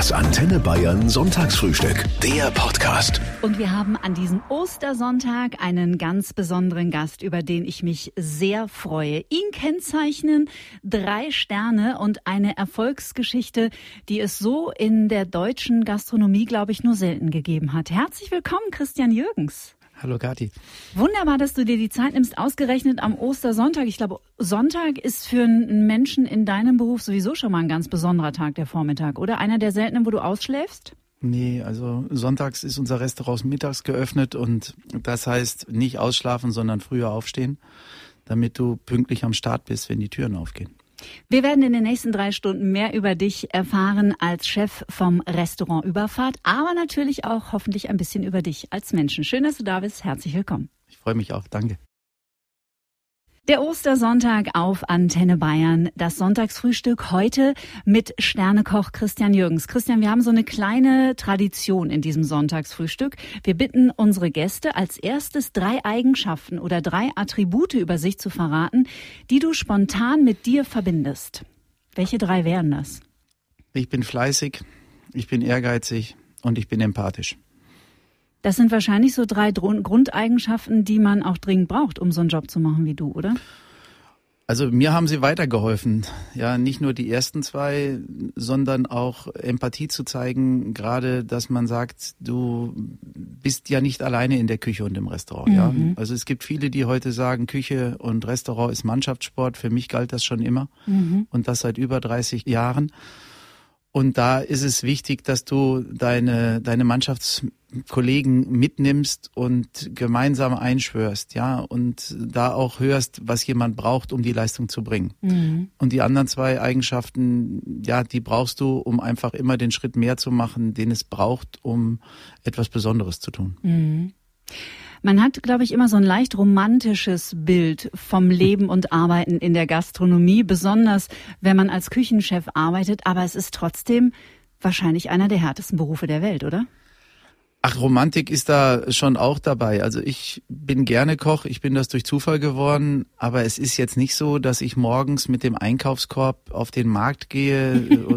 Das Antenne Bayern Sonntagsfrühstück. Der Podcast. Und wir haben an diesem Ostersonntag einen ganz besonderen Gast, über den ich mich sehr freue. Ihn kennzeichnen drei Sterne und eine Erfolgsgeschichte, die es so in der deutschen Gastronomie, glaube ich, nur selten gegeben hat. Herzlich willkommen, Christian Jürgens. Hallo Kathi. Wunderbar, dass du dir die Zeit nimmst, ausgerechnet am Ostersonntag. Ich glaube, Sonntag ist für einen Menschen in deinem Beruf sowieso schon mal ein ganz besonderer Tag, der Vormittag, oder? Einer der seltenen, wo du ausschläfst? Nee, also sonntags ist unser Restaurant mittags geöffnet und das heißt nicht ausschlafen, sondern früher aufstehen, damit du pünktlich am Start bist, wenn die Türen aufgehen. Wir werden in den nächsten drei Stunden mehr über dich erfahren als Chef vom Restaurant Überfahrt, aber natürlich auch hoffentlich ein bisschen über dich als Menschen. Schön, dass du da bist. Herzlich willkommen. Ich freue mich auch. Danke. Der Ostersonntag auf Antenne Bayern. Das Sonntagsfrühstück heute mit Sternekoch Christian Jürgens. Christian, wir haben so eine kleine Tradition in diesem Sonntagsfrühstück. Wir bitten unsere Gäste als erstes drei Eigenschaften oder drei Attribute über sich zu verraten, die du spontan mit dir verbindest. Welche drei wären das? Ich bin fleißig, ich bin ehrgeizig und ich bin empathisch. Das sind wahrscheinlich so drei Grundeigenschaften, die man auch dringend braucht, um so einen Job zu machen wie du, oder? Also mir haben sie weitergeholfen. Ja, nicht nur die ersten zwei, sondern auch Empathie zu zeigen. Gerade, dass man sagt, du bist ja nicht alleine in der Küche und im Restaurant. Mhm. Ja, also es gibt viele, die heute sagen, Küche und Restaurant ist Mannschaftssport. Für mich galt das schon immer mhm. und das seit über 30 Jahren. Und da ist es wichtig, dass du deine, deine Mannschaftskollegen mitnimmst und gemeinsam einschwörst, ja, und da auch hörst, was jemand braucht, um die Leistung zu bringen. Mhm. Und die anderen zwei Eigenschaften, ja, die brauchst du, um einfach immer den Schritt mehr zu machen, den es braucht, um etwas Besonderes zu tun. Mhm. Man hat, glaube ich, immer so ein leicht romantisches Bild vom Leben und Arbeiten in der Gastronomie, besonders wenn man als Küchenchef arbeitet. Aber es ist trotzdem wahrscheinlich einer der härtesten Berufe der Welt, oder? Ach, Romantik ist da schon auch dabei. Also ich bin gerne Koch, ich bin das durch Zufall geworden, aber es ist jetzt nicht so, dass ich morgens mit dem Einkaufskorb auf den Markt gehe,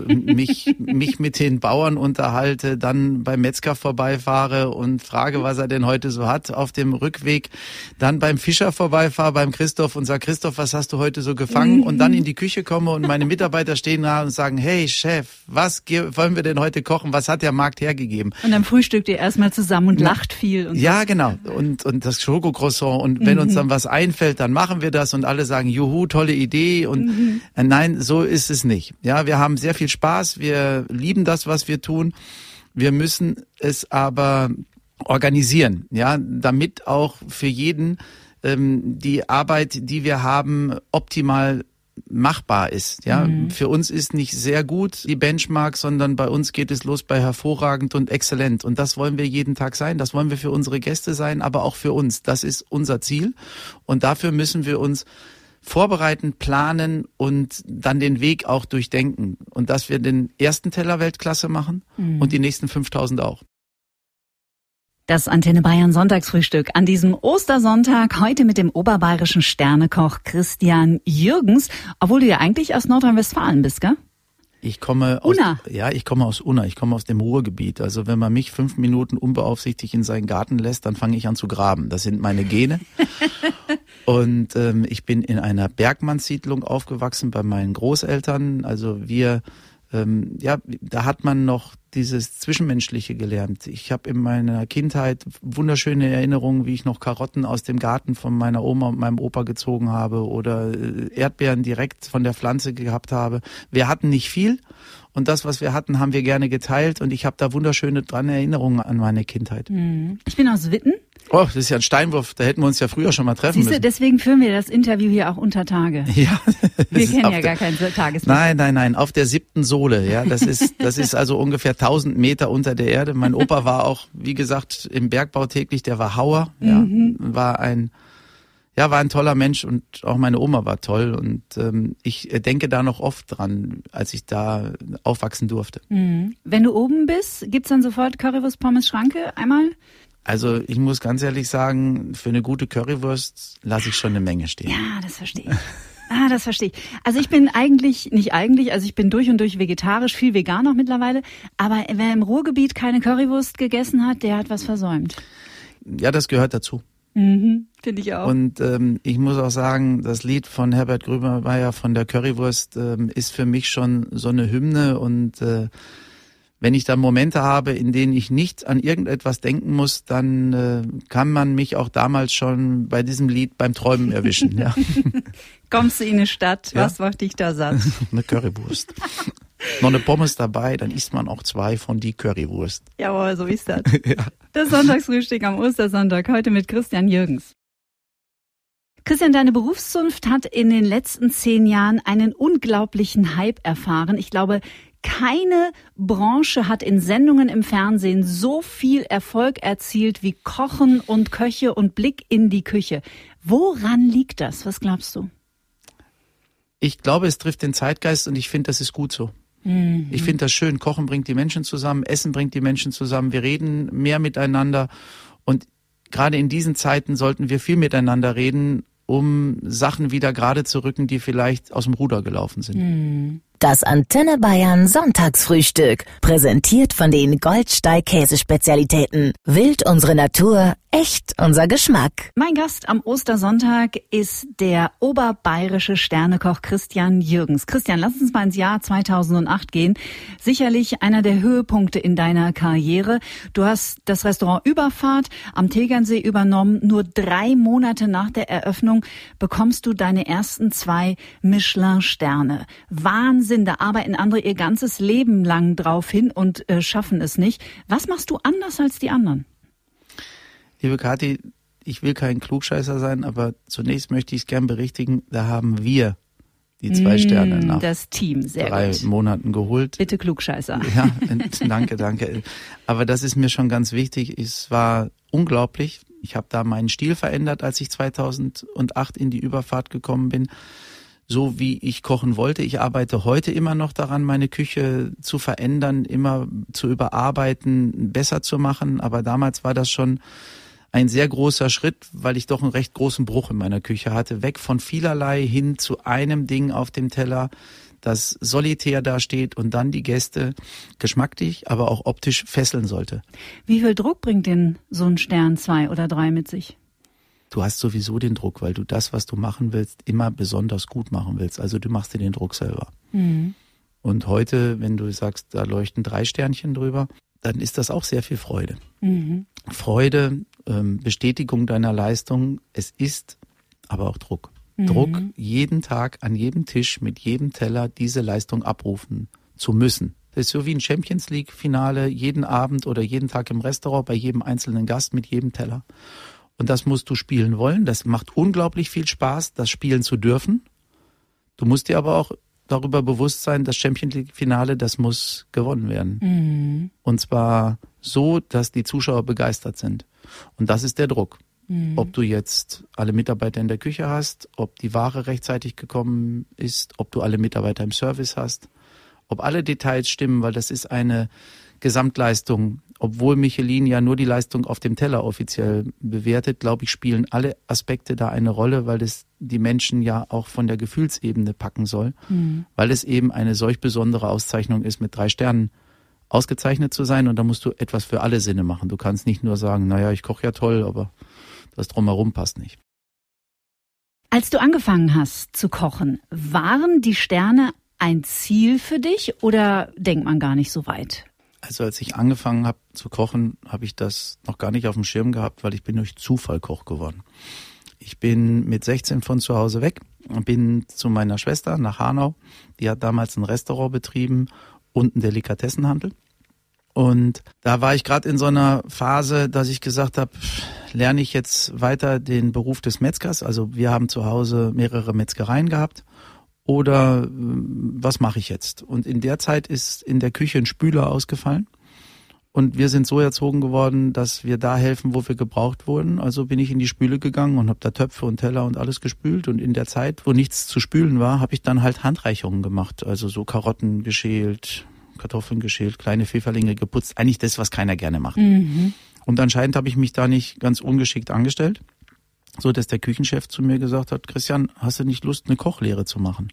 mich, mich mit den Bauern unterhalte, dann beim Metzger vorbeifahre und frage, was er denn heute so hat auf dem Rückweg, dann beim Fischer vorbeifahre, beim Christoph und sage, Christoph, was hast du heute so gefangen? Und dann in die Küche komme und meine Mitarbeiter stehen da und sagen, hey Chef, was wollen wir denn heute kochen? Was hat der Markt hergegeben? Und dann frühstückt ihr erst erstmal zusammen und lacht viel. Und ja, so. genau. Und, und das Schokocroissant. Und wenn mhm. uns dann was einfällt, dann machen wir das und alle sagen, juhu, tolle Idee. Und mhm. äh, nein, so ist es nicht. Ja, wir haben sehr viel Spaß. Wir lieben das, was wir tun. Wir müssen es aber organisieren, ja, damit auch für jeden ähm, die Arbeit, die wir haben, optimal machbar ist. Ja, mhm. für uns ist nicht sehr gut die Benchmark, sondern bei uns geht es los bei hervorragend und exzellent. Und das wollen wir jeden Tag sein. Das wollen wir für unsere Gäste sein, aber auch für uns. Das ist unser Ziel. Und dafür müssen wir uns vorbereiten, planen und dann den Weg auch durchdenken. Und dass wir den ersten Teller Weltklasse machen mhm. und die nächsten 5000 auch. Das Antenne Bayern Sonntagsfrühstück an diesem Ostersonntag heute mit dem oberbayerischen Sternekoch Christian Jürgens, obwohl du ja eigentlich aus Nordrhein-Westfalen bist, gell? Ich komme aus, Unna. ja, ich komme aus Unna, ich komme aus dem Ruhrgebiet. Also wenn man mich fünf Minuten unbeaufsichtigt in seinen Garten lässt, dann fange ich an zu graben. Das sind meine Gene. Und ähm, ich bin in einer Bergmannssiedlung aufgewachsen bei meinen Großeltern. Also wir ähm, ja, da hat man noch dieses Zwischenmenschliche gelernt. Ich habe in meiner Kindheit wunderschöne Erinnerungen, wie ich noch Karotten aus dem Garten von meiner Oma und meinem Opa gezogen habe oder äh, Erdbeeren direkt von der Pflanze gehabt habe. Wir hatten nicht viel und das, was wir hatten, haben wir gerne geteilt und ich habe da wunderschöne dran Erinnerungen an meine Kindheit. Mhm. Ich bin aus Witten. Oh, das ist ja ein Steinwurf, da hätten wir uns ja früher schon mal treffen Siehste, müssen. deswegen führen wir das Interview hier auch unter Tage. Ja. Wir kennen ja gar kein Tageslicht. Nein, nein, nein, auf der siebten Sohle, ja. Das ist, das ist also ungefähr 1000 Meter unter der Erde. Mein Opa war auch, wie gesagt, im Bergbau täglich, der war Hauer, ja. Mhm. War ein, ja, war ein toller Mensch und auch meine Oma war toll und ähm, ich denke da noch oft dran, als ich da aufwachsen durfte. Mhm. Wenn du oben bist, gibt's dann sofort Currywurst Pommes Schranke einmal? Also ich muss ganz ehrlich sagen, für eine gute Currywurst lasse ich schon eine Menge stehen. Ja, das verstehe ich. Ah, das verstehe ich. Also ich bin eigentlich, nicht eigentlich, also ich bin durch und durch vegetarisch, viel vegan auch mittlerweile. Aber wer im Ruhrgebiet keine Currywurst gegessen hat, der hat was versäumt. Ja, das gehört dazu. Mhm, Finde ich auch. Und ähm, ich muss auch sagen, das Lied von Herbert Grönemeyer von der Currywurst ähm, ist für mich schon so eine Hymne und äh, wenn ich da Momente habe, in denen ich nicht an irgendetwas denken muss, dann äh, kann man mich auch damals schon bei diesem Lied beim Träumen erwischen. ja. Kommst du in eine Stadt, ja? was macht dich da satt? eine Currywurst. Noch eine Pommes dabei, dann isst man auch zwei von die Currywurst. Jawohl, so ist das. ja. Das Sonntagsfrühstück am Ostersonntag, heute mit Christian Jürgens. Christian, deine Berufszunft hat in den letzten zehn Jahren einen unglaublichen Hype erfahren. Ich glaube, keine Branche hat in Sendungen im Fernsehen so viel Erfolg erzielt wie Kochen und Köche und Blick in die Küche. Woran liegt das? Was glaubst du? Ich glaube, es trifft den Zeitgeist und ich finde, das ist gut so. Mhm. Ich finde das schön. Kochen bringt die Menschen zusammen, Essen bringt die Menschen zusammen. Wir reden mehr miteinander und gerade in diesen Zeiten sollten wir viel miteinander reden, um Sachen wieder gerade zu rücken, die vielleicht aus dem Ruder gelaufen sind. Mhm. Das Antenne Bayern Sonntagsfrühstück. Präsentiert von den Goldsteig Käsespezialitäten. Wild unsere Natur, echt unser Geschmack. Mein Gast am Ostersonntag ist der oberbayerische Sternekoch Christian Jürgens. Christian, lass uns mal ins Jahr 2008 gehen. Sicherlich einer der Höhepunkte in deiner Karriere. Du hast das Restaurant Überfahrt am Tegernsee übernommen. Nur drei Monate nach der Eröffnung bekommst du deine ersten zwei Michelin-Sterne. Wahnsinn da arbeiten andere ihr ganzes Leben lang drauf hin und äh, schaffen es nicht. Was machst du anders als die anderen? Liebe Kathi, ich will kein Klugscheißer sein, aber zunächst möchte ich es gern berichtigen, da haben wir die zwei mm, Sterne nach das Team, sehr drei gut. Monaten geholt. Bitte Klugscheißer. Ja, danke, danke. Aber das ist mir schon ganz wichtig. Es war unglaublich. Ich habe da meinen Stil verändert, als ich 2008 in die Überfahrt gekommen bin so wie ich kochen wollte. Ich arbeite heute immer noch daran, meine Küche zu verändern, immer zu überarbeiten, besser zu machen. Aber damals war das schon ein sehr großer Schritt, weil ich doch einen recht großen Bruch in meiner Küche hatte. Weg von vielerlei hin zu einem Ding auf dem Teller, das solitär dasteht und dann die Gäste geschmacklich, aber auch optisch fesseln sollte. Wie viel Druck bringt denn so ein Stern zwei oder drei mit sich? du hast sowieso den Druck, weil du das, was du machen willst, immer besonders gut machen willst. Also du machst dir den Druck selber. Mhm. Und heute, wenn du sagst, da leuchten drei Sternchen drüber, dann ist das auch sehr viel Freude. Mhm. Freude, ähm, Bestätigung deiner Leistung, es ist aber auch Druck. Mhm. Druck, jeden Tag an jedem Tisch mit jedem Teller diese Leistung abrufen zu müssen. Das ist so wie ein Champions League Finale jeden Abend oder jeden Tag im Restaurant bei jedem einzelnen Gast mit jedem Teller. Und das musst du spielen wollen. Das macht unglaublich viel Spaß, das spielen zu dürfen. Du musst dir aber auch darüber bewusst sein, das Champions League Finale, das muss gewonnen werden. Mhm. Und zwar so, dass die Zuschauer begeistert sind. Und das ist der Druck. Mhm. Ob du jetzt alle Mitarbeiter in der Küche hast, ob die Ware rechtzeitig gekommen ist, ob du alle Mitarbeiter im Service hast, ob alle Details stimmen, weil das ist eine Gesamtleistung obwohl Michelin ja nur die Leistung auf dem Teller offiziell bewertet, glaube ich, spielen alle Aspekte da eine Rolle, weil es die Menschen ja auch von der Gefühlsebene packen soll, mhm. weil es eben eine solch besondere Auszeichnung ist, mit drei Sternen ausgezeichnet zu sein und da musst du etwas für alle Sinne machen. Du kannst nicht nur sagen, naja, ich koche ja toll, aber das drumherum passt nicht. Als du angefangen hast zu kochen, waren die Sterne ein Ziel für dich oder denkt man gar nicht so weit? Also als ich angefangen habe zu kochen, habe ich das noch gar nicht auf dem Schirm gehabt, weil ich bin durch Zufall Koch geworden. Ich bin mit 16 von zu Hause weg und bin zu meiner Schwester nach Hanau. Die hat damals ein Restaurant betrieben und einen Delikatessenhandel. Und da war ich gerade in so einer Phase, dass ich gesagt habe, lerne ich jetzt weiter den Beruf des Metzgers. Also wir haben zu Hause mehrere Metzgereien gehabt oder äh, was mache ich jetzt? Und in der Zeit ist in der Küche ein Spüler ausgefallen. Und wir sind so erzogen geworden, dass wir da helfen, wo wir gebraucht wurden. Also bin ich in die Spüle gegangen und habe da Töpfe und Teller und alles gespült. Und in der Zeit, wo nichts zu spülen war, habe ich dann halt Handreichungen gemacht. Also so Karotten geschält, Kartoffeln geschält, kleine Pfifferlinge geputzt. Eigentlich das, was keiner gerne macht. Mhm. Und anscheinend habe ich mich da nicht ganz ungeschickt angestellt so dass der Küchenchef zu mir gesagt hat, Christian, hast du nicht Lust, eine Kochlehre zu machen?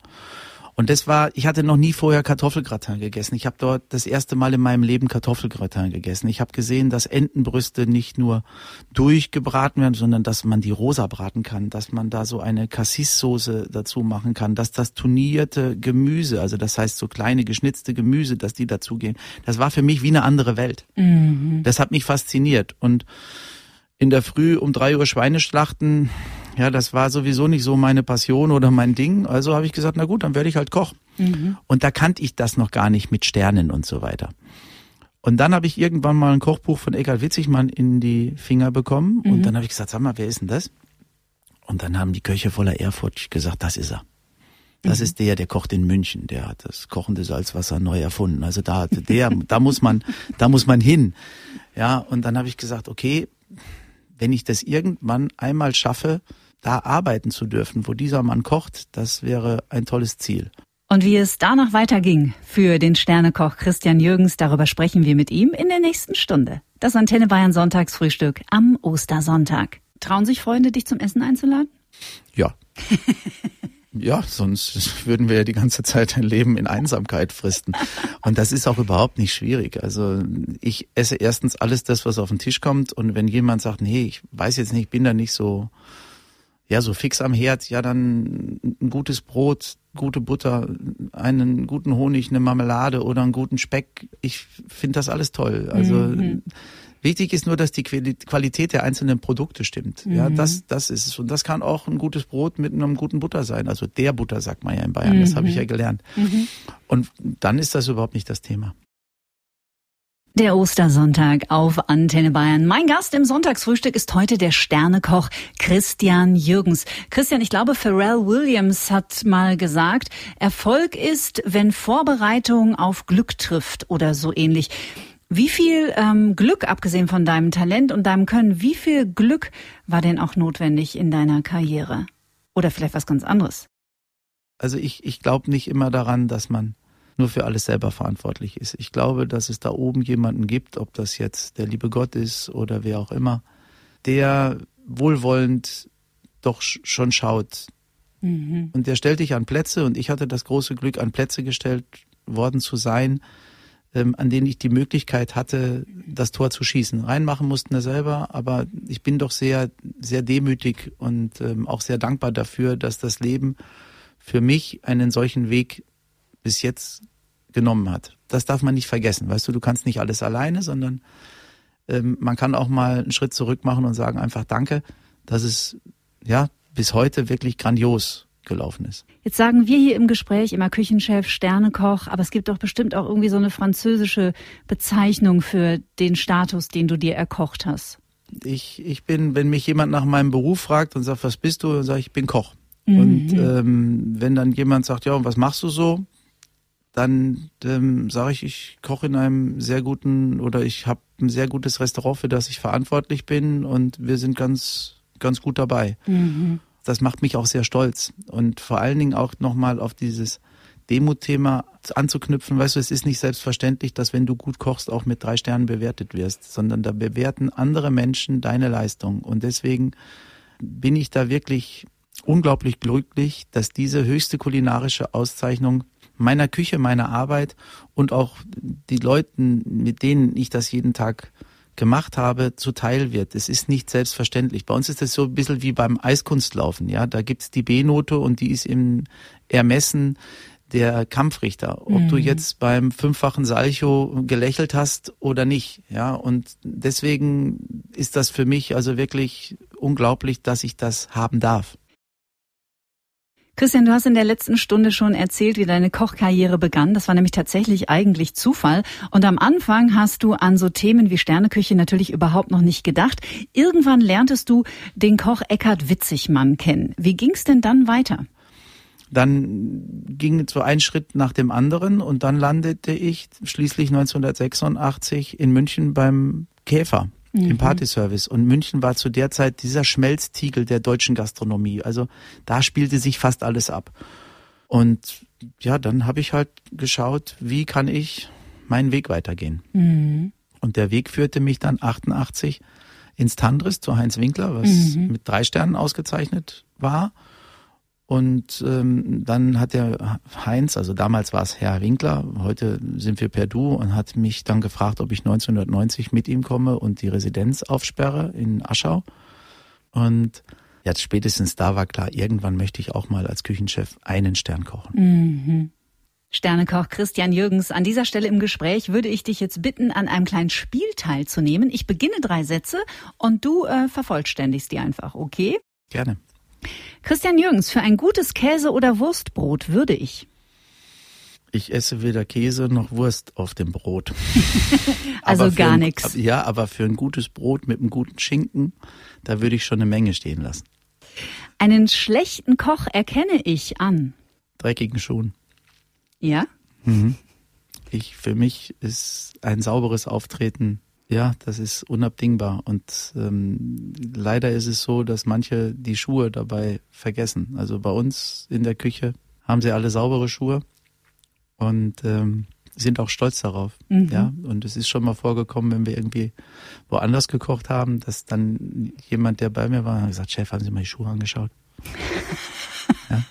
Und das war, ich hatte noch nie vorher Kartoffelgratin gegessen. Ich habe dort das erste Mal in meinem Leben Kartoffelgratin gegessen. Ich habe gesehen, dass Entenbrüste nicht nur durchgebraten werden, sondern dass man die rosa braten kann, dass man da so eine Cassis-Soße dazu machen kann, dass das turnierte Gemüse, also das heißt so kleine geschnitzte Gemüse, dass die dazugehen. Das war für mich wie eine andere Welt. Mhm. Das hat mich fasziniert. Und in der Früh um drei Uhr Schweine schlachten, ja, das war sowieso nicht so meine Passion oder mein Ding. Also habe ich gesagt, na gut, dann werde ich halt Koch. Mhm. Und da kannte ich das noch gar nicht mit Sternen und so weiter. Und dann habe ich irgendwann mal ein Kochbuch von Eckhard Witzigmann in die Finger bekommen. Mhm. Und dann habe ich gesagt, sag mal, wer ist denn das? Und dann haben die Köche voller Ehrfurcht gesagt, das ist er. Das mhm. ist der, der kocht in München. Der hat das kochende Salzwasser neu erfunden. Also da, der, da muss man, da muss man hin. Ja, und dann habe ich gesagt, okay, wenn ich das irgendwann einmal schaffe, da arbeiten zu dürfen, wo dieser Mann kocht, das wäre ein tolles Ziel. Und wie es danach weiterging für den Sternekoch Christian Jürgens, darüber sprechen wir mit ihm in der nächsten Stunde. Das Antenne Bayern Sonntagsfrühstück am Ostersonntag. Trauen sich Freunde, dich zum Essen einzuladen? Ja. Ja, sonst würden wir ja die ganze Zeit ein Leben in Einsamkeit fristen. Und das ist auch überhaupt nicht schwierig. Also ich esse erstens alles das, was auf den Tisch kommt. Und wenn jemand sagt, nee, ich weiß jetzt nicht, ich bin da nicht so, ja, so fix am Herd, ja, dann ein gutes Brot, gute Butter, einen guten Honig, eine Marmelade oder einen guten Speck. Ich finde das alles toll. Also mhm. Wichtig ist nur, dass die Qualität der einzelnen Produkte stimmt. Mhm. Ja, das, das ist es. Und das kann auch ein gutes Brot mit einem guten Butter sein. Also der Butter sagt man ja in Bayern. Mhm. Das habe ich ja gelernt. Mhm. Und dann ist das überhaupt nicht das Thema. Der Ostersonntag auf Antenne Bayern. Mein Gast im Sonntagsfrühstück ist heute der Sternekoch Christian Jürgens. Christian, ich glaube, Pharrell Williams hat mal gesagt, Erfolg ist, wenn Vorbereitung auf Glück trifft oder so ähnlich. Wie viel ähm, Glück, abgesehen von deinem Talent und deinem Können, wie viel Glück war denn auch notwendig in deiner Karriere? Oder vielleicht was ganz anderes? Also ich, ich glaube nicht immer daran, dass man nur für alles selber verantwortlich ist. Ich glaube, dass es da oben jemanden gibt, ob das jetzt der liebe Gott ist oder wer auch immer, der wohlwollend doch schon schaut. Mhm. Und der stellt dich an Plätze und ich hatte das große Glück, an Plätze gestellt worden zu sein, ähm, an denen ich die Möglichkeit hatte, das Tor zu schießen. Reinmachen mussten wir selber, aber ich bin doch sehr, sehr demütig und ähm, auch sehr dankbar dafür, dass das Leben für mich einen solchen Weg bis jetzt genommen hat. Das darf man nicht vergessen. Weißt du, du kannst nicht alles alleine, sondern ähm, man kann auch mal einen Schritt zurück machen und sagen einfach Danke. Das ist ja bis heute wirklich grandios gelaufen ist. Jetzt sagen wir hier im Gespräch immer Küchenchef, Sternekoch, aber es gibt doch bestimmt auch irgendwie so eine französische Bezeichnung für den Status, den du dir erkocht hast. Ich, ich bin, wenn mich jemand nach meinem Beruf fragt und sagt, was bist du, dann sage ich, ich bin Koch. Mhm. Und ähm, wenn dann jemand sagt, ja, und was machst du so? Dann ähm, sage ich, ich koche in einem sehr guten oder ich habe ein sehr gutes Restaurant, für das ich verantwortlich bin und wir sind ganz, ganz gut dabei. Mhm das macht mich auch sehr stolz. Und vor allen Dingen auch nochmal auf dieses Demut-Thema anzuknüpfen. Weißt du, es ist nicht selbstverständlich, dass wenn du gut kochst, auch mit drei Sternen bewertet wirst, sondern da bewerten andere Menschen deine Leistung. Und deswegen bin ich da wirklich unglaublich glücklich, dass diese höchste kulinarische Auszeichnung meiner Küche, meiner Arbeit und auch die Leuten, mit denen ich das jeden Tag gemacht habe, zuteil wird. Es ist nicht selbstverständlich. Bei uns ist es so ein bisschen wie beim Eiskunstlaufen. Ja, da gibt's die B-Note und die ist im Ermessen der Kampfrichter. Ob mhm. du jetzt beim fünffachen Salcho gelächelt hast oder nicht. Ja, und deswegen ist das für mich also wirklich unglaublich, dass ich das haben darf. Christian, du hast in der letzten Stunde schon erzählt, wie deine Kochkarriere begann. Das war nämlich tatsächlich eigentlich Zufall. Und am Anfang hast du an so Themen wie Sterneküche natürlich überhaupt noch nicht gedacht. Irgendwann lerntest du den Koch Eckhard Witzigmann kennen. Wie ging's denn dann weiter? Dann ging so ein Schritt nach dem anderen und dann landete ich schließlich 1986 in München beim Käfer mhm. im Partyservice. Und München war zu der Zeit dieser Schmelztiegel der deutschen Gastronomie. Also da spielte sich fast alles ab. Und ja, dann habe ich halt geschaut, wie kann ich meinen Weg weitergehen. Mhm. Und der Weg führte mich dann 88 ins Tandris zu Heinz Winkler, was mhm. mit drei Sternen ausgezeichnet war. Und ähm, dann hat der Heinz, also damals war es Herr Winkler, heute sind wir per Du und hat mich dann gefragt, ob ich 1990 mit ihm komme und die Residenz aufsperre in Aschau. Und jetzt spätestens da war klar, irgendwann möchte ich auch mal als Küchenchef einen Stern kochen. Mhm. Sternekoch Christian Jürgens, an dieser Stelle im Gespräch würde ich dich jetzt bitten, an einem kleinen Spiel teilzunehmen. Ich beginne drei Sätze und du äh, vervollständigst die einfach, okay? Gerne. Christian Jürgens, für ein gutes Käse- oder Wurstbrot würde ich. Ich esse weder Käse noch Wurst auf dem Brot. also gar nichts. Ja, aber für ein gutes Brot mit einem guten Schinken, da würde ich schon eine Menge stehen lassen. Einen schlechten Koch erkenne ich an. Dreckigen Schuhen. Ja? Mhm. Ich, für mich ist ein sauberes Auftreten ja, das ist unabdingbar. Und ähm, leider ist es so, dass manche die Schuhe dabei vergessen. Also bei uns in der Küche haben sie alle saubere Schuhe und ähm, sind auch stolz darauf. Mhm. Ja, und es ist schon mal vorgekommen, wenn wir irgendwie woanders gekocht haben, dass dann jemand, der bei mir war, gesagt, Chef, haben Sie mal die Schuhe angeschaut? ja.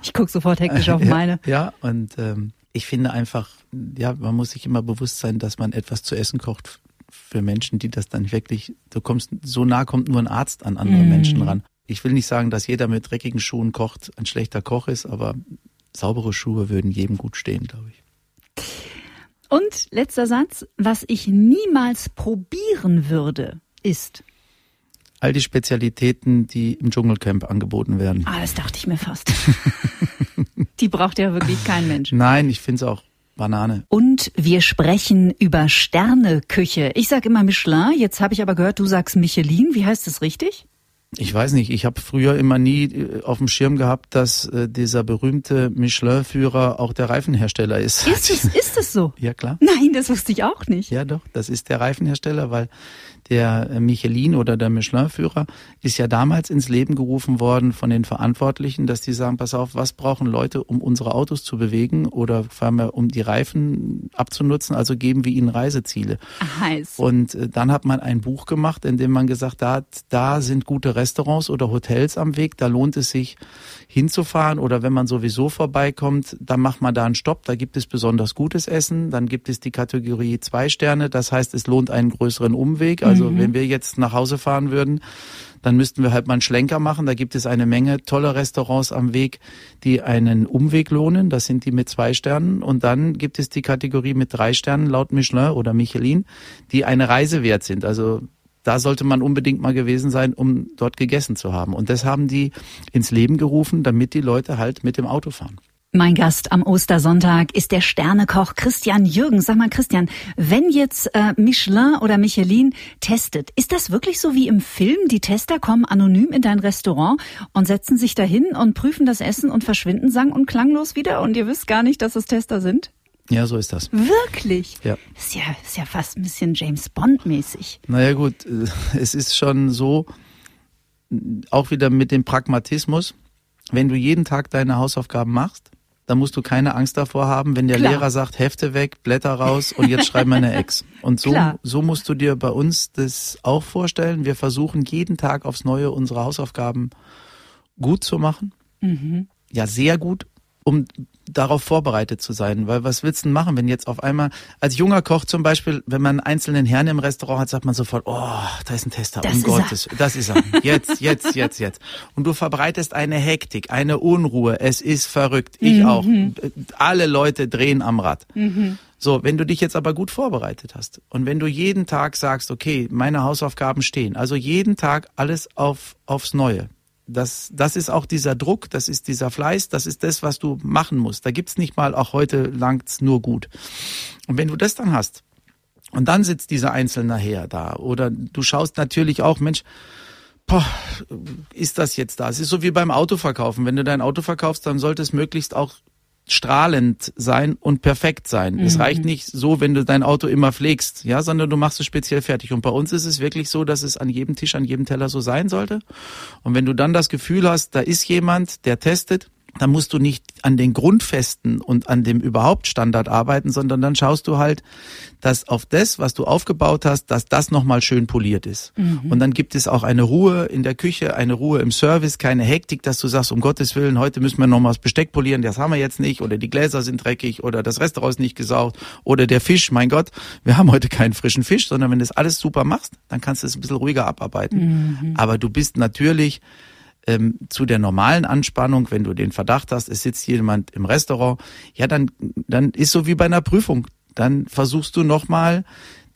Ich gucke sofort hektisch auf meine. Ja, und ähm, ich finde einfach, ja, man muss sich immer bewusst sein, dass man etwas zu essen kocht für Menschen, die das dann wirklich, du kommst, so nah kommt nur ein Arzt an andere mm. Menschen ran. Ich will nicht sagen, dass jeder mit dreckigen Schuhen kocht, ein schlechter Koch ist, aber saubere Schuhe würden jedem gut stehen, glaube ich. Und letzter Satz, was ich niemals probieren würde, ist all die Spezialitäten, die im Dschungelcamp angeboten werden. Ah, das dachte ich mir fast. die braucht ja wirklich kein Mensch. Nein, ich finde es auch Banane. Und wir sprechen über Sterneküche. Ich sag immer Michelin, jetzt habe ich aber gehört, du sagst Michelin. Wie heißt das richtig? Ich weiß nicht, ich habe früher immer nie äh, auf dem Schirm gehabt, dass äh, dieser berühmte Michelin-Führer auch der Reifenhersteller ist. Ist es, ist es so? Ja, klar. Nein, das wusste ich auch nicht. Ja, doch, das ist der Reifenhersteller, weil der Michelin oder der Michelin-Führer ist ja damals ins Leben gerufen worden von den Verantwortlichen, dass die sagen, pass auf, was brauchen Leute, um unsere Autos zu bewegen oder vor allem um die Reifen abzunutzen, also geben wir ihnen Reiseziele. Heiß. Und äh, dann hat man ein Buch gemacht, in dem man gesagt hat, da sind gute Restaurants oder Hotels am Weg, da lohnt es sich hinzufahren oder wenn man sowieso vorbeikommt, dann macht man da einen Stopp, da gibt es besonders gutes Essen, dann gibt es die Kategorie zwei Sterne, das heißt, es lohnt einen größeren Umweg, also also mhm. wenn wir jetzt nach Hause fahren würden, dann müssten wir halt mal einen Schlenker machen. Da gibt es eine Menge toller Restaurants am Weg, die einen Umweg lohnen. Das sind die mit zwei Sternen. Und dann gibt es die Kategorie mit drei Sternen laut Michelin oder Michelin, die eine Reise wert sind. Also da sollte man unbedingt mal gewesen sein, um dort gegessen zu haben. Und das haben die ins Leben gerufen, damit die Leute halt mit dem Auto fahren. Mein Gast am Ostersonntag ist der Sternekoch Christian Jürgens. Sag mal, Christian, wenn jetzt äh, Michelin oder Michelin testet, ist das wirklich so wie im Film? Die Tester kommen anonym in dein Restaurant und setzen sich dahin und prüfen das Essen und verschwinden sang- und klanglos wieder und ihr wisst gar nicht, dass es Tester sind? Ja, so ist das. Wirklich? Ja. Ist ja, ist ja fast ein bisschen James Bond-mäßig. Naja, gut, äh, es ist schon so, auch wieder mit dem Pragmatismus, wenn du jeden Tag deine Hausaufgaben machst, da musst du keine Angst davor haben, wenn der Klar. Lehrer sagt, Hefte weg, Blätter raus und jetzt schreib mal eine Ex. Und so, so musst du dir bei uns das auch vorstellen. Wir versuchen jeden Tag aufs Neue unsere Hausaufgaben gut zu machen. Mhm. Ja, sehr gut um darauf vorbereitet zu sein. Weil was willst du denn machen, wenn jetzt auf einmal, als junger Koch zum Beispiel, wenn man einen einzelnen Herrn im Restaurant hat, sagt man sofort, oh, da ist ein Tester, das um Gottes, er. das ist er. Jetzt, jetzt, jetzt, jetzt. Und du verbreitest eine Hektik, eine Unruhe. Es ist verrückt. Ich mhm. auch. Alle Leute drehen am Rad. Mhm. So, wenn du dich jetzt aber gut vorbereitet hast und wenn du jeden Tag sagst, okay, meine Hausaufgaben stehen, also jeden Tag alles auf, aufs Neue, das, das ist auch dieser Druck, das ist dieser Fleiß, das ist das, was du machen musst. Da gibt's nicht mal, auch heute langt's nur gut. Und wenn du das dann hast, und dann sitzt dieser Einzelne nachher da, oder du schaust natürlich auch, Mensch, boah, ist das jetzt da? Es ist so wie beim Autoverkaufen. Wenn du dein Auto verkaufst, dann sollte es möglichst auch strahlend sein und perfekt sein. Mhm. Es reicht nicht so, wenn du dein Auto immer pflegst, ja, sondern du machst es speziell fertig. Und bei uns ist es wirklich so, dass es an jedem Tisch, an jedem Teller so sein sollte. Und wenn du dann das Gefühl hast, da ist jemand, der testet dann musst du nicht an den Grundfesten und an dem überhaupt Standard arbeiten, sondern dann schaust du halt, dass auf das, was du aufgebaut hast, dass das nochmal schön poliert ist. Mhm. Und dann gibt es auch eine Ruhe in der Küche, eine Ruhe im Service, keine Hektik, dass du sagst, um Gottes Willen, heute müssen wir nochmal das Besteck polieren, das haben wir jetzt nicht, oder die Gläser sind dreckig, oder das Restaurant ist nicht gesaugt, oder der Fisch, mein Gott, wir haben heute keinen frischen Fisch, sondern wenn du das alles super machst, dann kannst du es ein bisschen ruhiger abarbeiten. Mhm. Aber du bist natürlich ähm, zu der normalen Anspannung, wenn du den Verdacht hast, es sitzt jemand im Restaurant, ja, dann, dann ist so wie bei einer Prüfung. Dann versuchst du nochmal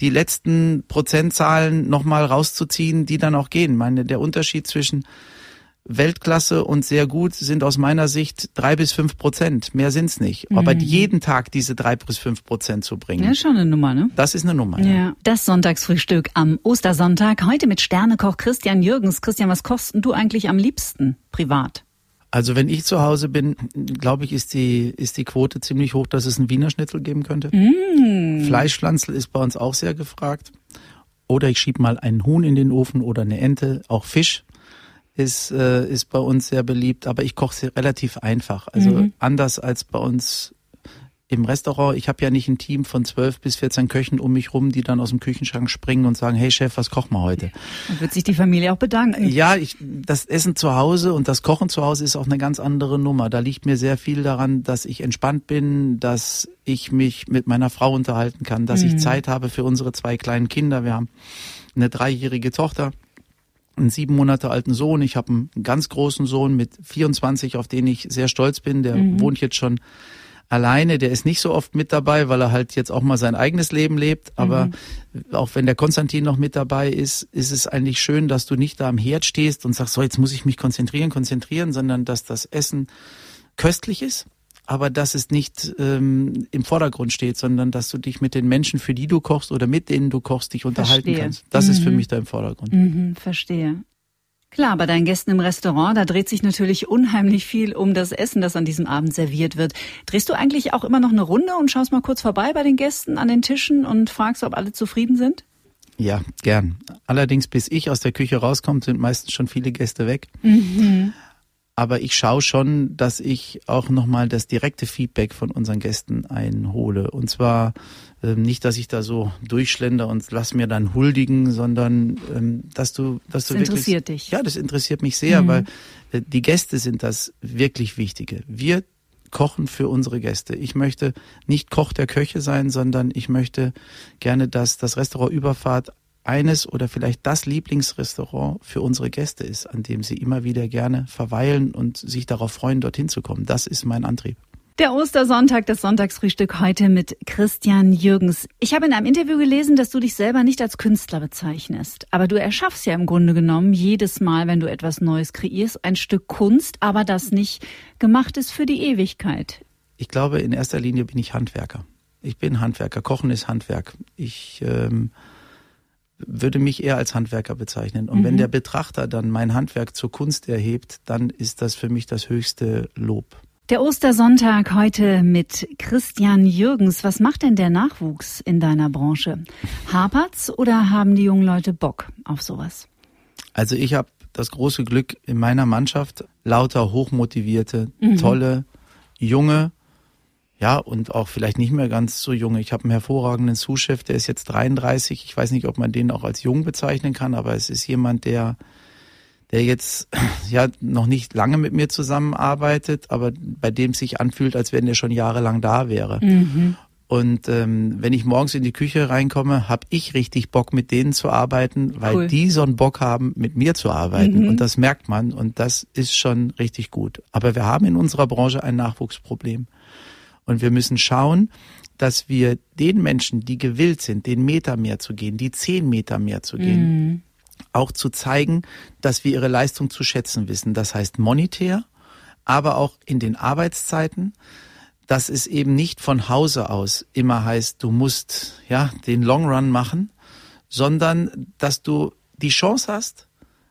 die letzten Prozentzahlen nochmal rauszuziehen, die dann auch gehen. Ich meine, der Unterschied zwischen Weltklasse und sehr gut sind aus meiner Sicht drei bis fünf Prozent. Mehr sind's nicht. Mhm. Aber jeden Tag diese drei bis fünf Prozent zu bringen. Ja, schon eine Nummer, ne? Das ist eine Nummer. Ja. ja. Das Sonntagsfrühstück am Ostersonntag. Heute mit Sternekoch Christian Jürgens. Christian, was kostest du eigentlich am liebsten privat? Also wenn ich zu Hause bin, glaube ich, ist die, ist die Quote ziemlich hoch, dass es einen Wiener Schnitzel geben könnte. Mm. Fleischpflanzel ist bei uns auch sehr gefragt. Oder ich schieb mal einen Huhn in den Ofen oder eine Ente, auch Fisch ist, äh, ist bei uns sehr beliebt, aber ich koche sie relativ einfach. Also mhm. anders als bei uns im Restaurant. Ich habe ja nicht ein Team von zwölf bis 14 Köchen um mich rum, die dann aus dem Küchenschrank springen und sagen, hey Chef, was kochen wir heute? Dann wird sich die Familie auch bedanken. Ja, ich, das Essen zu Hause und das Kochen zu Hause ist auch eine ganz andere Nummer. Da liegt mir sehr viel daran, dass ich entspannt bin, dass ich mich mit meiner Frau unterhalten kann, dass mhm. ich Zeit habe für unsere zwei kleinen Kinder. Wir haben eine dreijährige Tochter einen sieben Monate alten Sohn. Ich habe einen ganz großen Sohn mit 24, auf den ich sehr stolz bin. Der mhm. wohnt jetzt schon alleine. Der ist nicht so oft mit dabei, weil er halt jetzt auch mal sein eigenes Leben lebt. Aber mhm. auch wenn der Konstantin noch mit dabei ist, ist es eigentlich schön, dass du nicht da am Herd stehst und sagst, so jetzt muss ich mich konzentrieren, konzentrieren, sondern dass das Essen köstlich ist aber dass es nicht ähm, im Vordergrund steht, sondern dass du dich mit den Menschen, für die du kochst oder mit denen du kochst, dich unterhalten verstehe. kannst. Das mhm. ist für mhm. mich da im Vordergrund. Mhm, verstehe. Klar, bei deinen Gästen im Restaurant, da dreht sich natürlich unheimlich viel um das Essen, das an diesem Abend serviert wird. Drehst du eigentlich auch immer noch eine Runde und schaust mal kurz vorbei bei den Gästen an den Tischen und fragst, ob alle zufrieden sind? Ja, gern. Allerdings, bis ich aus der Küche rauskomme, sind meistens schon viele Gäste weg. Mhm aber ich schaue schon, dass ich auch nochmal das direkte Feedback von unseren Gästen einhole. Und zwar äh, nicht, dass ich da so durchschlender und lass mir dann huldigen, sondern ähm, dass du, dass das du wirklich. Das interessiert dich. Ja, das interessiert mich sehr, mhm. weil äh, die Gäste sind das wirklich Wichtige. Wir kochen für unsere Gäste. Ich möchte nicht Koch der Köche sein, sondern ich möchte gerne, dass das Restaurant Überfahrt eines oder vielleicht das Lieblingsrestaurant für unsere Gäste ist, an dem sie immer wieder gerne verweilen und sich darauf freuen, dorthin zu kommen. Das ist mein Antrieb. Der Ostersonntag, das Sonntagsfrühstück heute mit Christian Jürgens. Ich habe in einem Interview gelesen, dass du dich selber nicht als Künstler bezeichnest. Aber du erschaffst ja im Grunde genommen jedes Mal, wenn du etwas Neues kreierst, ein Stück Kunst, aber das nicht gemacht ist für die Ewigkeit. Ich glaube, in erster Linie bin ich Handwerker. Ich bin Handwerker. Kochen ist Handwerk. Ich ähm, würde mich eher als Handwerker bezeichnen. Und mhm. wenn der Betrachter dann mein Handwerk zur Kunst erhebt, dann ist das für mich das höchste Lob. Der Ostersonntag heute mit Christian Jürgens. Was macht denn der Nachwuchs in deiner Branche? Hapert's oder haben die jungen Leute Bock auf sowas? Also ich habe das große Glück in meiner Mannschaft lauter hochmotivierte, mhm. tolle, junge, ja, und auch vielleicht nicht mehr ganz so jung. Ich habe einen hervorragenden Zuschef, der ist jetzt 33. Ich weiß nicht, ob man den auch als jung bezeichnen kann, aber es ist jemand, der, der jetzt ja noch nicht lange mit mir zusammenarbeitet, aber bei dem sich anfühlt, als wenn er schon jahrelang da wäre. Mhm. Und ähm, wenn ich morgens in die Küche reinkomme, habe ich richtig Bock, mit denen zu arbeiten, weil cool. die so einen Bock haben, mit mir zu arbeiten. Mhm. Und das merkt man und das ist schon richtig gut. Aber wir haben in unserer Branche ein Nachwuchsproblem. Und wir müssen schauen, dass wir den Menschen, die gewillt sind, den Meter mehr zu gehen, die zehn Meter mehr zu gehen, mhm. auch zu zeigen, dass wir ihre Leistung zu schätzen wissen. Das heißt monetär, aber auch in den Arbeitszeiten, dass es eben nicht von Hause aus immer heißt, du musst ja den Long Run machen, sondern dass du die Chance hast,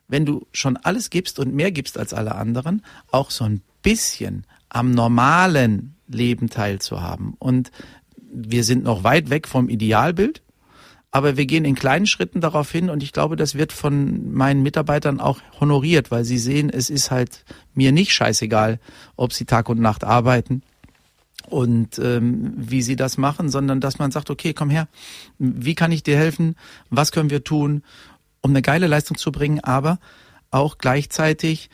wenn du schon alles gibst und mehr gibst als alle anderen, auch so ein bisschen am normalen Leben teilzuhaben. Und wir sind noch weit weg vom Idealbild, Aber wir gehen in kleinen Schritten darauf hin und ich glaube, das wird von meinen Mitarbeitern auch honoriert, weil sie sehen, es ist halt mir nicht scheißegal, ob sie Tag und Nacht arbeiten und ähm, wie sie das machen, sondern dass man sagt, okay, komm her, wie kann ich dir helfen, was können wir tun, um eine geile Leistung zu bringen, aber auch gleichzeitig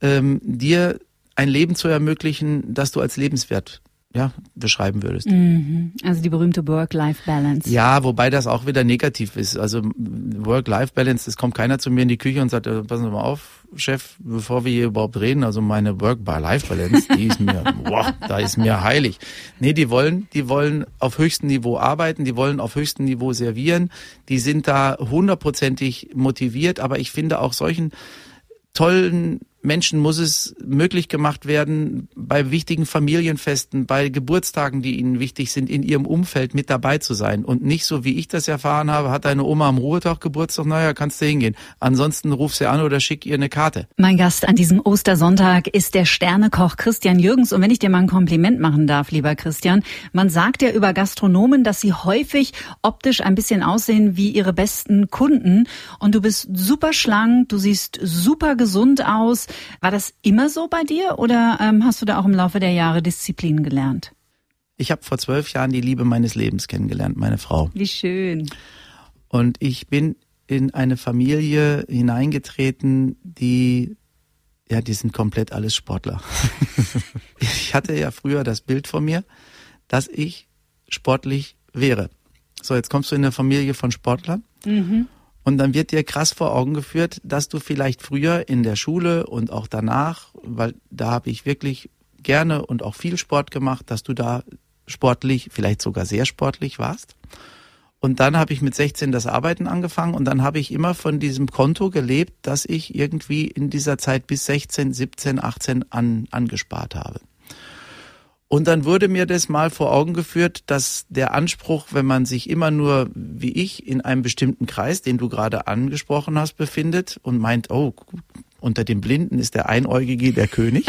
ähm, dir ein Leben zu ermöglichen, das du als lebenswert ja, beschreiben würdest. Mhm. Also die berühmte Work-Life-Balance. Ja, wobei das auch wieder negativ ist. Also Work-Life-Balance, es kommt keiner zu mir in die Küche und sagt, äh, passen Sie mal auf, Chef, bevor wir hier überhaupt reden, also meine Work-Life-Balance, die ist mir, boah, da ist mir heilig. Nee, die wollen, die wollen auf höchstem Niveau arbeiten, die wollen auf höchstem Niveau servieren, die sind da hundertprozentig motiviert, aber ich finde auch solchen tollen Menschen muss es möglich gemacht werden, bei wichtigen Familienfesten, bei Geburtstagen, die ihnen wichtig sind, in ihrem Umfeld mit dabei zu sein. Und nicht so, wie ich das erfahren habe, hat deine Oma am Ruhetag Geburtstag, naja, kannst du hingehen. Ansonsten ruf sie an oder schick ihr eine Karte. Mein Gast an diesem Ostersonntag ist der Sternekoch Christian Jürgens. Und wenn ich dir mal ein Kompliment machen darf, lieber Christian, man sagt ja über Gastronomen, dass sie häufig optisch ein bisschen aussehen wie ihre besten Kunden. Und du bist super schlank, du siehst super gesund aus. War das immer so bei dir oder ähm, hast du da auch im Laufe der Jahre Disziplin gelernt? Ich habe vor zwölf Jahren die Liebe meines Lebens kennengelernt, meine Frau. Wie schön. Und ich bin in eine Familie hineingetreten, die, ja, die sind komplett alles Sportler. ich hatte ja früher das Bild von mir, dass ich sportlich wäre. So, jetzt kommst du in eine Familie von Sportlern. Mhm. Und dann wird dir krass vor Augen geführt, dass du vielleicht früher in der Schule und auch danach, weil da habe ich wirklich gerne und auch viel Sport gemacht, dass du da sportlich, vielleicht sogar sehr sportlich warst. Und dann habe ich mit 16 das Arbeiten angefangen und dann habe ich immer von diesem Konto gelebt, dass ich irgendwie in dieser Zeit bis 16, 17, 18 an, angespart habe. Und dann wurde mir das mal vor Augen geführt, dass der Anspruch, wenn man sich immer nur wie ich in einem bestimmten Kreis, den du gerade angesprochen hast, befindet und meint, oh, unter den Blinden ist der Einäugige der König.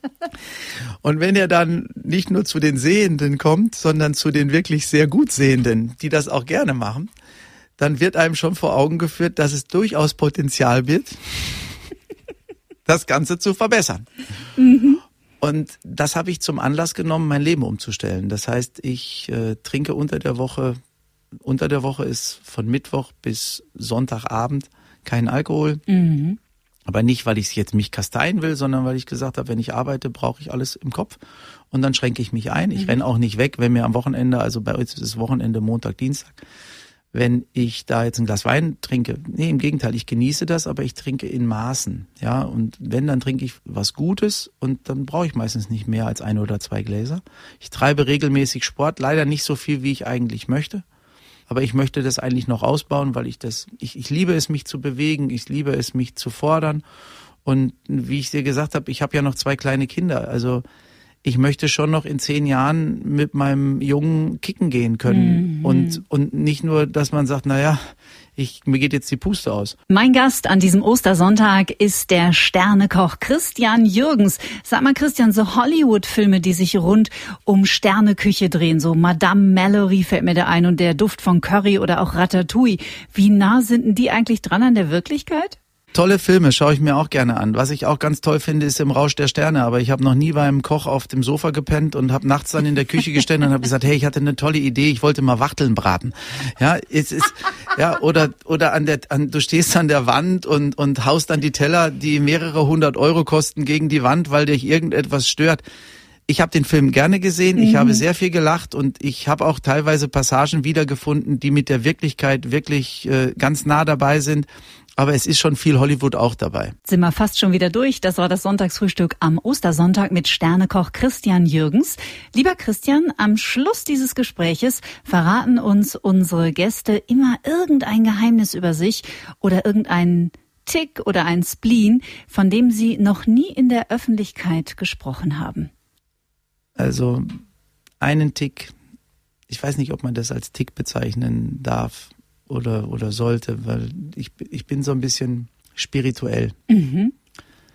und wenn er dann nicht nur zu den Sehenden kommt, sondern zu den wirklich sehr gut Sehenden, die das auch gerne machen, dann wird einem schon vor Augen geführt, dass es durchaus Potenzial wird, das Ganze zu verbessern. Mhm. Und das habe ich zum Anlass genommen, mein Leben umzustellen. Das heißt, ich äh, trinke unter der Woche, unter der Woche ist von Mittwoch bis Sonntagabend kein Alkohol. Mhm. Aber nicht, weil ich jetzt mich kasteien will, sondern weil ich gesagt habe, wenn ich arbeite, brauche ich alles im Kopf. Und dann schränke ich mich ein. Ich mhm. renne auch nicht weg, wenn mir am Wochenende, also bei uns ist es Wochenende Montag, Dienstag, wenn ich da jetzt ein Glas Wein trinke. Nee, im Gegenteil, ich genieße das, aber ich trinke in Maßen. Ja, und wenn, dann trinke ich was Gutes und dann brauche ich meistens nicht mehr als ein oder zwei Gläser. Ich treibe regelmäßig Sport, leider nicht so viel, wie ich eigentlich möchte. Aber ich möchte das eigentlich noch ausbauen, weil ich das, ich, ich liebe es, mich zu bewegen, ich liebe es, mich zu fordern. Und wie ich dir gesagt habe, ich habe ja noch zwei kleine Kinder. Also ich möchte schon noch in zehn Jahren mit meinem Jungen kicken gehen können. Mhm. Und, und nicht nur, dass man sagt, naja, ich, mir geht jetzt die Puste aus. Mein Gast an diesem Ostersonntag ist der Sternekoch Christian Jürgens. Sag mal, Christian, so Hollywood-Filme, die sich rund um Sterneküche drehen, so Madame Mallory fällt mir da ein und der Duft von Curry oder auch Ratatouille. Wie nah sind denn die eigentlich dran an der Wirklichkeit? Tolle Filme schaue ich mir auch gerne an. Was ich auch ganz toll finde, ist im Rausch der Sterne. Aber ich habe noch nie beim Koch auf dem Sofa gepennt und habe nachts dann in der Küche gestanden und habe gesagt, hey, ich hatte eine tolle Idee, ich wollte mal Wachteln braten. Ja, es ist ja oder oder an der an, du stehst an der Wand und und haust dann die Teller, die mehrere hundert Euro kosten, gegen die Wand, weil dich irgendetwas stört. Ich habe den Film gerne gesehen, ich mhm. habe sehr viel gelacht und ich habe auch teilweise Passagen wiedergefunden, die mit der Wirklichkeit wirklich äh, ganz nah dabei sind. Aber es ist schon viel Hollywood auch dabei. Sind wir fast schon wieder durch. Das war das Sonntagsfrühstück am Ostersonntag mit Sternekoch Christian Jürgens. Lieber Christian, am Schluss dieses Gespräches verraten uns unsere Gäste immer irgendein Geheimnis über sich oder irgendeinen Tick oder ein Spleen, von dem sie noch nie in der Öffentlichkeit gesprochen haben. Also einen Tick, ich weiß nicht, ob man das als Tick bezeichnen darf oder, oder sollte, weil ich, ich bin so ein bisschen spirituell. Mhm.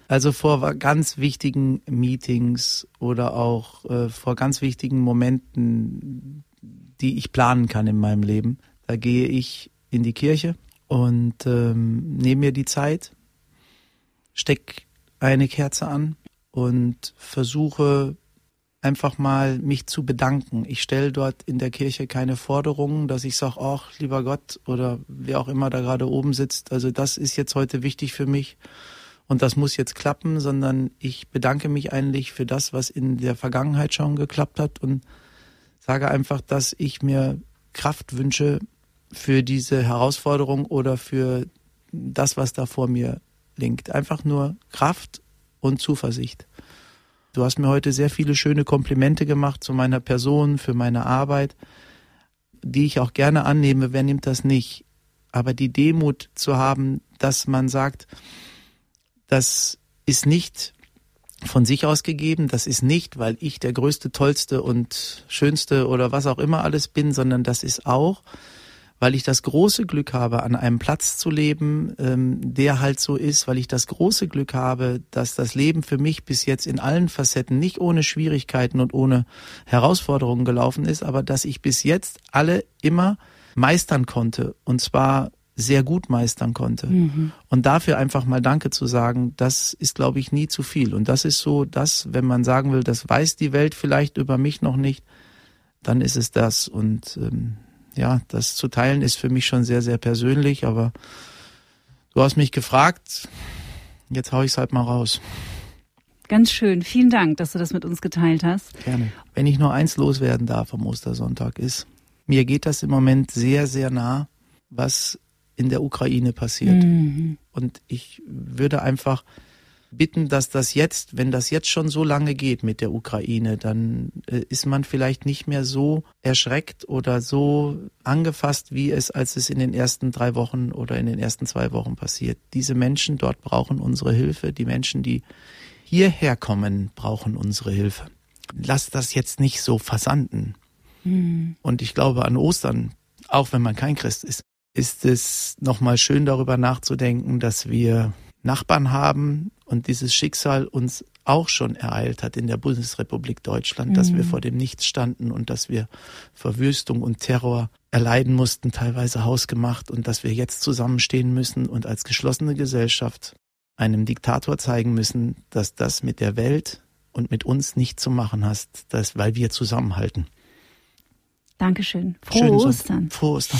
Also vor ganz wichtigen Meetings oder auch äh, vor ganz wichtigen Momenten, die ich planen kann in meinem Leben, Da gehe ich in die Kirche und ähm, nehme mir die Zeit, steck eine Kerze an und versuche einfach mal mich zu bedanken. Ich stelle dort in der Kirche keine Forderungen, dass ich sage, ach, lieber Gott oder wer auch immer da gerade oben sitzt, also das ist jetzt heute wichtig für mich und das muss jetzt klappen, sondern ich bedanke mich eigentlich für das, was in der Vergangenheit schon geklappt hat und sage einfach, dass ich mir Kraft wünsche für diese Herausforderung oder für das, was da vor mir liegt. Einfach nur Kraft und Zuversicht. Du hast mir heute sehr viele schöne Komplimente gemacht zu meiner Person, für meine Arbeit, die ich auch gerne annehme. Wer nimmt das nicht? Aber die Demut zu haben, dass man sagt, das ist nicht von sich aus gegeben, das ist nicht, weil ich der größte, tollste und schönste oder was auch immer alles bin, sondern das ist auch, weil ich das große Glück habe, an einem Platz zu leben, ähm, der halt so ist, weil ich das große Glück habe, dass das Leben für mich bis jetzt in allen Facetten nicht ohne Schwierigkeiten und ohne Herausforderungen gelaufen ist, aber dass ich bis jetzt alle immer meistern konnte und zwar sehr gut meistern konnte. Mhm. Und dafür einfach mal Danke zu sagen, das ist, glaube ich, nie zu viel. Und das ist so, dass, wenn man sagen will, das weiß die Welt vielleicht über mich noch nicht, dann ist es das. Und ähm, ja, das zu teilen ist für mich schon sehr, sehr persönlich, aber du hast mich gefragt, jetzt hau ich es halt mal raus. Ganz schön. Vielen Dank, dass du das mit uns geteilt hast. Gerne. Wenn ich nur eins loswerden darf am Ostersonntag ist, mir geht das im Moment sehr, sehr nah, was in der Ukraine passiert. Mhm. Und ich würde einfach bitten, dass das jetzt, wenn das jetzt schon so lange geht mit der Ukraine, dann äh, ist man vielleicht nicht mehr so erschreckt oder so angefasst, wie es, als es in den ersten drei Wochen oder in den ersten zwei Wochen passiert. Diese Menschen dort brauchen unsere Hilfe. Die Menschen, die hierher kommen, brauchen unsere Hilfe. Lass das jetzt nicht so versanden. Mhm. Und ich glaube an Ostern, auch wenn man kein Christ ist, ist es nochmal schön darüber nachzudenken, dass wir Nachbarn haben und dieses Schicksal uns auch schon ereilt hat in der Bundesrepublik Deutschland, mhm. dass wir mhm. vor dem Nichts standen und dass wir Verwüstung und Terror erleiden mussten, teilweise hausgemacht und dass wir jetzt zusammenstehen müssen und als geschlossene Gesellschaft einem Diktator zeigen müssen, dass das mit der Welt und mit uns nicht zu machen hast, das, weil wir zusammenhalten. Dankeschön. Frohe Ostern. Frohe Ostern.